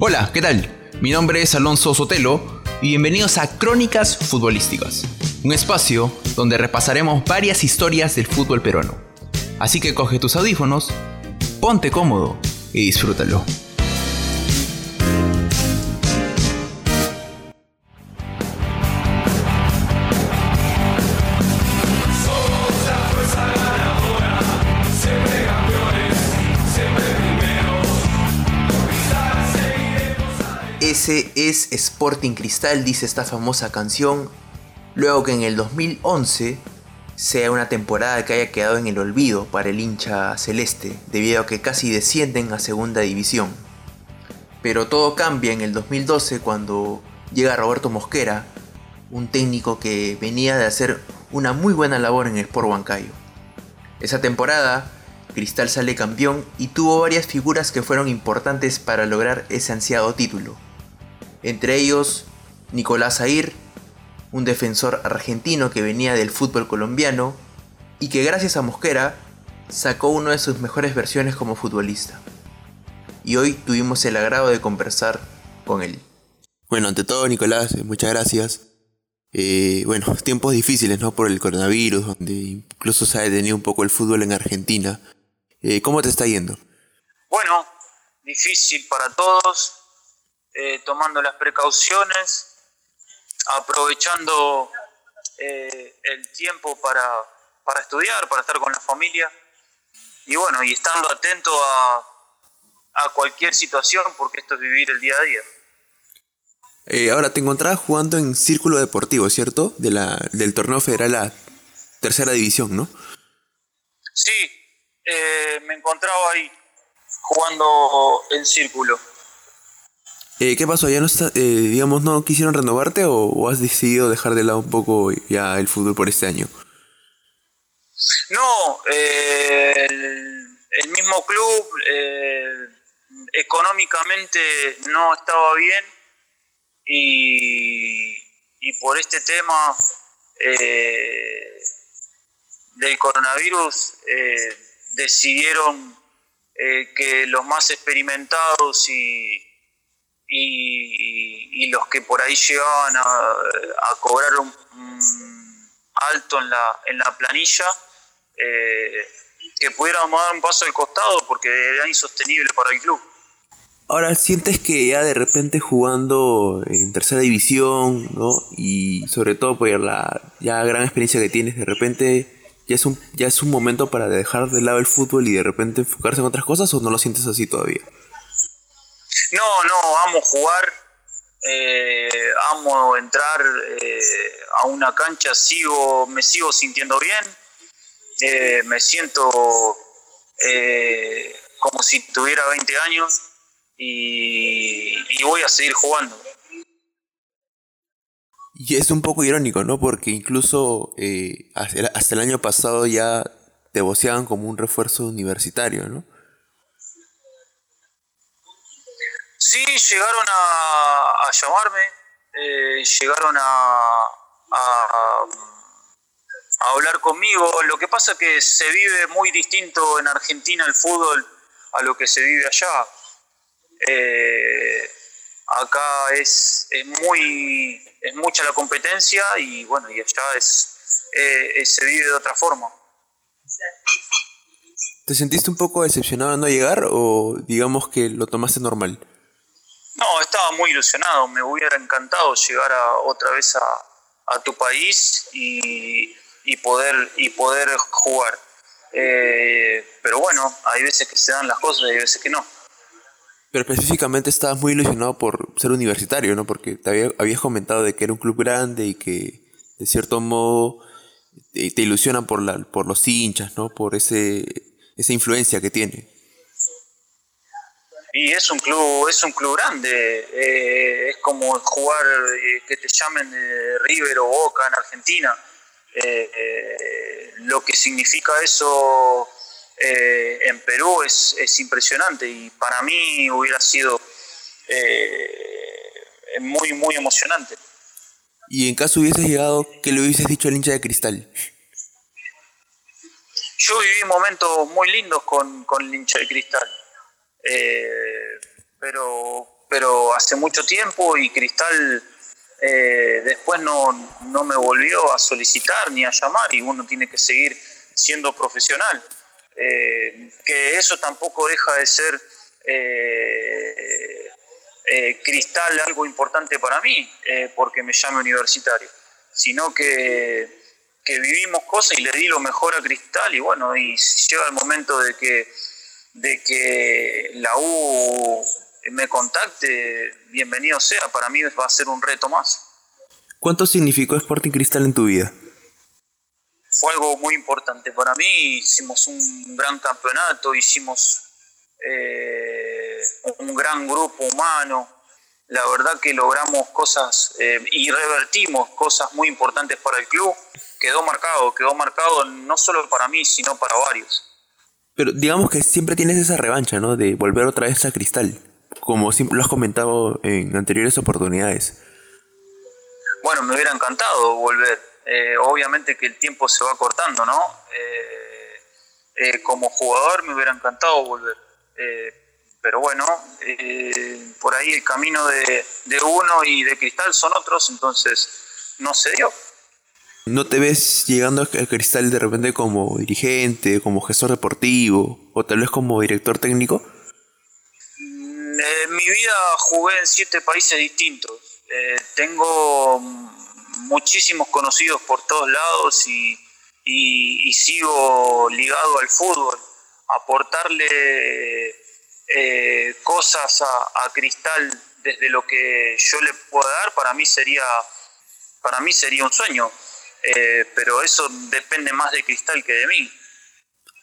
Hola, ¿qué tal? Mi nombre es Alonso Sotelo y bienvenidos a Crónicas Futbolísticas, un espacio donde repasaremos varias historias del fútbol peruano. Así que coge tus audífonos, ponte cómodo y disfrútalo. Es Sporting Cristal, dice esta famosa canción, luego que en el 2011 sea una temporada que haya quedado en el olvido para el hincha celeste, debido a que casi descienden a segunda división. Pero todo cambia en el 2012 cuando llega Roberto Mosquera, un técnico que venía de hacer una muy buena labor en el Sport Huancayo. Esa temporada, Cristal sale campeón y tuvo varias figuras que fueron importantes para lograr ese ansiado título entre ellos Nicolás Air, un defensor argentino que venía del fútbol colombiano y que gracias a Mosquera sacó una de sus mejores versiones como futbolista. Y hoy tuvimos el agrado de conversar con él. Bueno, ante todo Nicolás, eh, muchas gracias. Eh, bueno, tiempos difíciles, ¿no? Por el coronavirus, donde incluso se ha detenido un poco el fútbol en Argentina. Eh, ¿Cómo te está yendo? Bueno, difícil para todos, eh, tomando las precauciones, aprovechando eh, el tiempo para, para, estudiar, para estar con la familia y bueno, y estando atento a, a cualquier situación porque esto es vivir el día a día. Eh, ahora te encontrabas jugando en Círculo Deportivo, ¿cierto? De la, del torneo federal a tercera división, ¿no? Sí, me encontraba ahí jugando en Círculo. Eh, ¿Qué pasó? ¿Ya no eh, digamos, no quisieron renovarte o, has decidido dejar de lado un poco ya el fútbol por este año? No, eh, el, mismo club económicamente no estaba bien y por este tema del coronavirus decidieron que los más experimentados y y, los que por ahí llegaban a, cobrar un, alto en la, en la planilla, eh, que pudiéramos dar un paso al costado porque era insostenible para el club. Ahora, ¿sientes que ya de repente jugando en tercera división, ¿no? Y sobre todo por la ya gran experiencia que tienes, de repente ya es un, ya es un momento para dejar de lado el fútbol y de repente enfocarse en otras cosas o no lo sientes así todavía? No, no, amo jugar, eh, amo entrar eh, a una cancha, sigo, me sigo sintiendo bien, eh, me siento como si tuviera 20 años y, voy a seguir jugando. Y es un poco irónico, ¿no? Porque incluso hasta el año pasado ya te voceaban como un refuerzo universitario, ¿no? Sí, llegaron a, llamarme, eh, llegaron a, a, hablar conmigo. Lo que pasa es que se vive muy distinto en Argentina el fútbol a lo que se vive allá. Eh, acá es, muy es mucha la competencia y bueno, y allá es, eh, se vive de otra forma. ¿Te sentiste un poco decepcionado de no llegar o digamos que lo tomaste normal? No, estaba muy ilusionado, me hubiera encantado llegar a, otra vez a, tu país y, poder, y poder jugar. Eh, pero bueno, hay veces que se dan las cosas y hay veces que no. Pero específicamente estabas muy ilusionado por ser universitario, ¿no? Porque te habías comentado de que era un club grande y que de cierto modo te, te ilusionan por, la, por los hinchas, ¿no? Por ese, esa influencia que tiene. Y es un club, es un club grande, eh, es como jugar eh, que te llamen de River o Boca en Argentina. Eh, lo que significa eso en Perú es, es, impresionante y para mí hubiera sido muy, muy emocionante. Y en caso hubieses llegado, ¿qué le hubieses dicho al hincha de cristal? Yo viví momentos muy lindos con, con el hincha de cristal. Eh, pero pero hace mucho tiempo y Cristal eh, después no, no, me volvió a solicitar ni a llamar y uno tiene que seguir siendo profesional. Eh, que eso tampoco deja de ser Cristal algo importante para mí, porque me llame universitario, sino que, que, vivimos cosas y le di lo mejor a Cristal y bueno, y llega el momento de que, de que la U me contacte, bienvenido sea, para mí va a ser un reto más. ¿Cuánto significó Sporting Cristal en tu vida? Fue algo muy importante para mí, hicimos un gran campeonato, hicimos eh, un gran grupo humano, la verdad que logramos cosas eh, y revertimos cosas muy importantes para el club, quedó marcado, quedó marcado no solo para mí, sino para varios. Pero digamos que siempre tienes esa revancha, ¿no? De volver otra vez a Cristal como lo has comentado en anteriores oportunidades. Bueno, me hubiera encantado volver. Eh, obviamente que el tiempo se va cortando, ¿no? Eh, eh, como jugador me hubiera encantado volver. pero bueno, por ahí el camino de, de, uno y de Cristal son otros, entonces no se dio. ¿No te ves llegando al Cristal de repente como dirigente, como gestor deportivo o tal vez como director técnico? En mi vida jugué en siete países distintos. Eh, tengo muchísimos conocidos por todos lados y, sigo ligado al fútbol. Aportarle eh, cosas a, Cristal desde lo que yo le puedo dar para mí sería para mí sería un sueño. Eh, pero eso depende más de Cristal que de mí.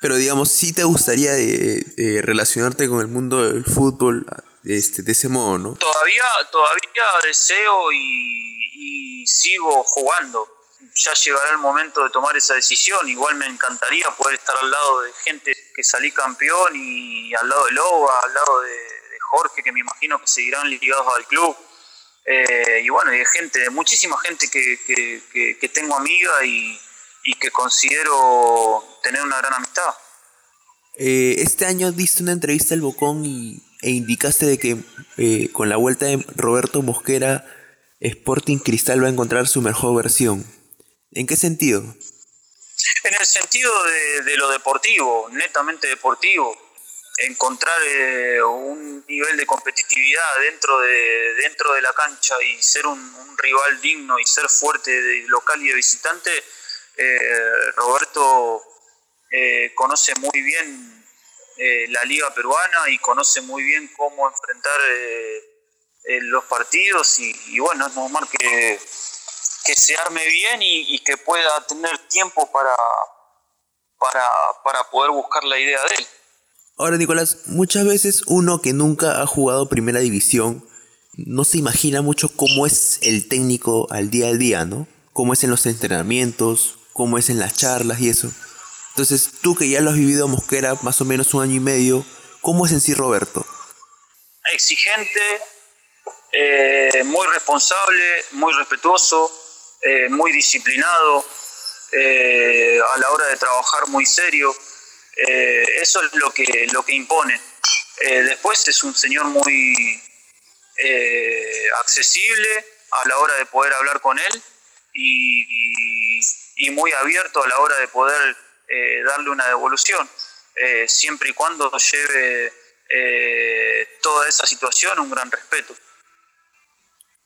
Pero digamos, ¿sí te gustaría eh, eh, relacionarte con el mundo del fútbol este, de ese modo, no? Todavía, todavía deseo y, sigo jugando. Ya llegará el momento de tomar esa decisión. Igual me encantaría poder estar al lado de gente que salí campeón y al lado de Loba, al lado de, Jorge, que me imagino que seguirán ligados al club. Eh, y bueno, y de gente, de muchísima gente que tengo amiga y, y que considero tener una gran amistad. Eh, este año diste una entrevista al Bocón y, e indicaste de que eh, con la vuelta de Roberto Mosquera, Sporting Cristal va a encontrar su mejor versión. ¿En qué sentido? En el sentido de, lo deportivo, netamente deportivo. Encontrar eh, un nivel de competitividad dentro de, dentro de la cancha y ser un, rival digno y ser fuerte de local y de visitante eh, Roberto eh, conoce muy bien eh, la liga peruana y conoce muy bien cómo enfrentar los partidos y, bueno, es normal que, que se arme bien y, que pueda tener tiempo para, para, para poder buscar la idea de él. Ahora, Nicolás, muchas veces uno que nunca ha jugado primera división no se imagina mucho cómo es el técnico al día a día, ¿no? Cómo es en los entrenamientos, cómo es en las charlas y eso. Entonces, tú que ya lo has vivido Mosquera más o menos un año y medio, ¿cómo es en sí Roberto? Exigente, eh, muy responsable, muy respetuoso, eh, muy disciplinado, eh, a la hora de trabajar muy serio. Eso es lo que, lo que impone. después es un señor muy accesible a la hora de poder hablar con él y y muy abierto a la hora de poder eh, darle una devolución, eh, siempre y cuando lleve eh, toda esa situación un gran respeto.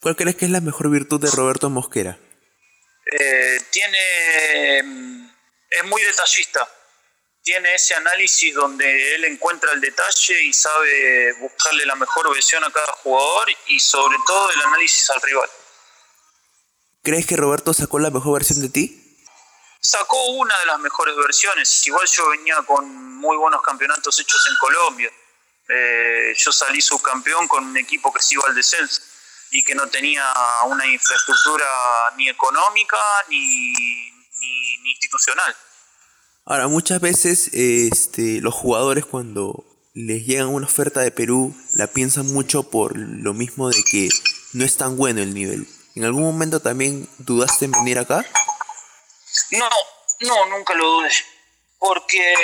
¿Cuál crees que es la mejor virtud de Roberto Mosquera? tiene mm, es muy detallista, tiene ese análisis donde él encuentra el detalle y sabe buscarle la mejor versión a cada jugador y sobre todo el análisis al rival. ¿Crees que Roberto sacó la mejor versión de ti? sacó una de las mejores versiones. Igual yo venía con muy buenos campeonatos hechos en Colombia. Eh, yo salí subcampeón con un equipo que se iba al descenso y que no tenía una infraestructura ni económica ni, institucional. Ahora, muchas veces este, los jugadores cuando les llega una oferta de Perú la piensan mucho por lo mismo de que no es tan bueno el nivel. ¿En algún momento también dudaste en venir acá? No, no, nunca lo dudé, porque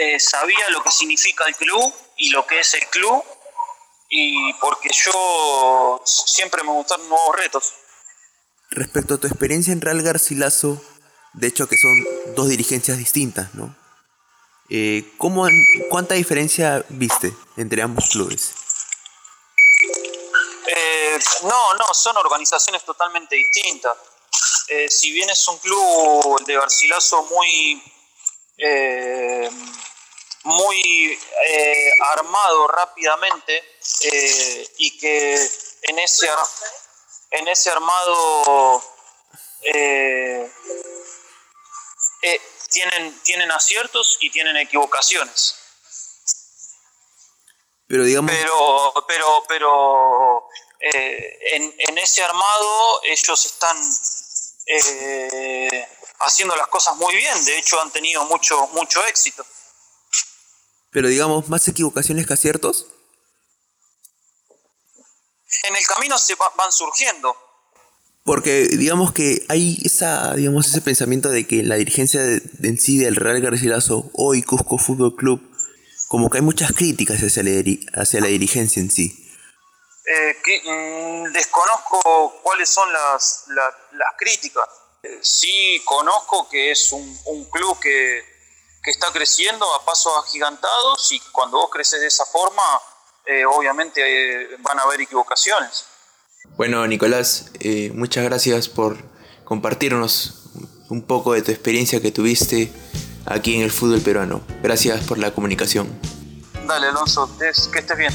eh, sabía lo que significa el club y lo que es el club y porque yo siempre me gustan nuevos retos. Respecto a tu experiencia en Real Garcilaso, de hecho que son dos dirigencias distintas, ¿no? Eh, ¿cómo, ¿Cuánta diferencia viste entre ambos clubes? Eh, no, no, son organizaciones totalmente distintas. Eh, si bien es un club de Garcilaso muy, muy armado rápidamente y que en ese, en ese armado tienen, tienen aciertos y tienen equivocaciones. Pero digamos. Pero, pero, pero eh, en, ese armado ellos están eh, haciendo las cosas muy bien. De hecho, han tenido mucho, mucho éxito. Pero digamos, más equivocaciones que aciertos. En el camino se van surgiendo. Porque digamos que hay esa, digamos, ese pensamiento de que la dirigencia de, en sí del Real Garcilaso, hoy Cusco Fútbol Club, como que hay muchas críticas hacia la, hacia la dirigencia en sí. Eh, mm, desconozco cuáles son las, las, críticas. Eh, sí conozco que es un, un club que, que, está creciendo a pasos agigantados y cuando vos creces de esa forma, eh, obviamente van a haber equivocaciones. Bueno, Nicolás, muchas gracias por compartirnos un poco de tu experiencia que tuviste aquí en el fútbol peruano. Gracias por la comunicación. Dale, Alonso, que estés bien.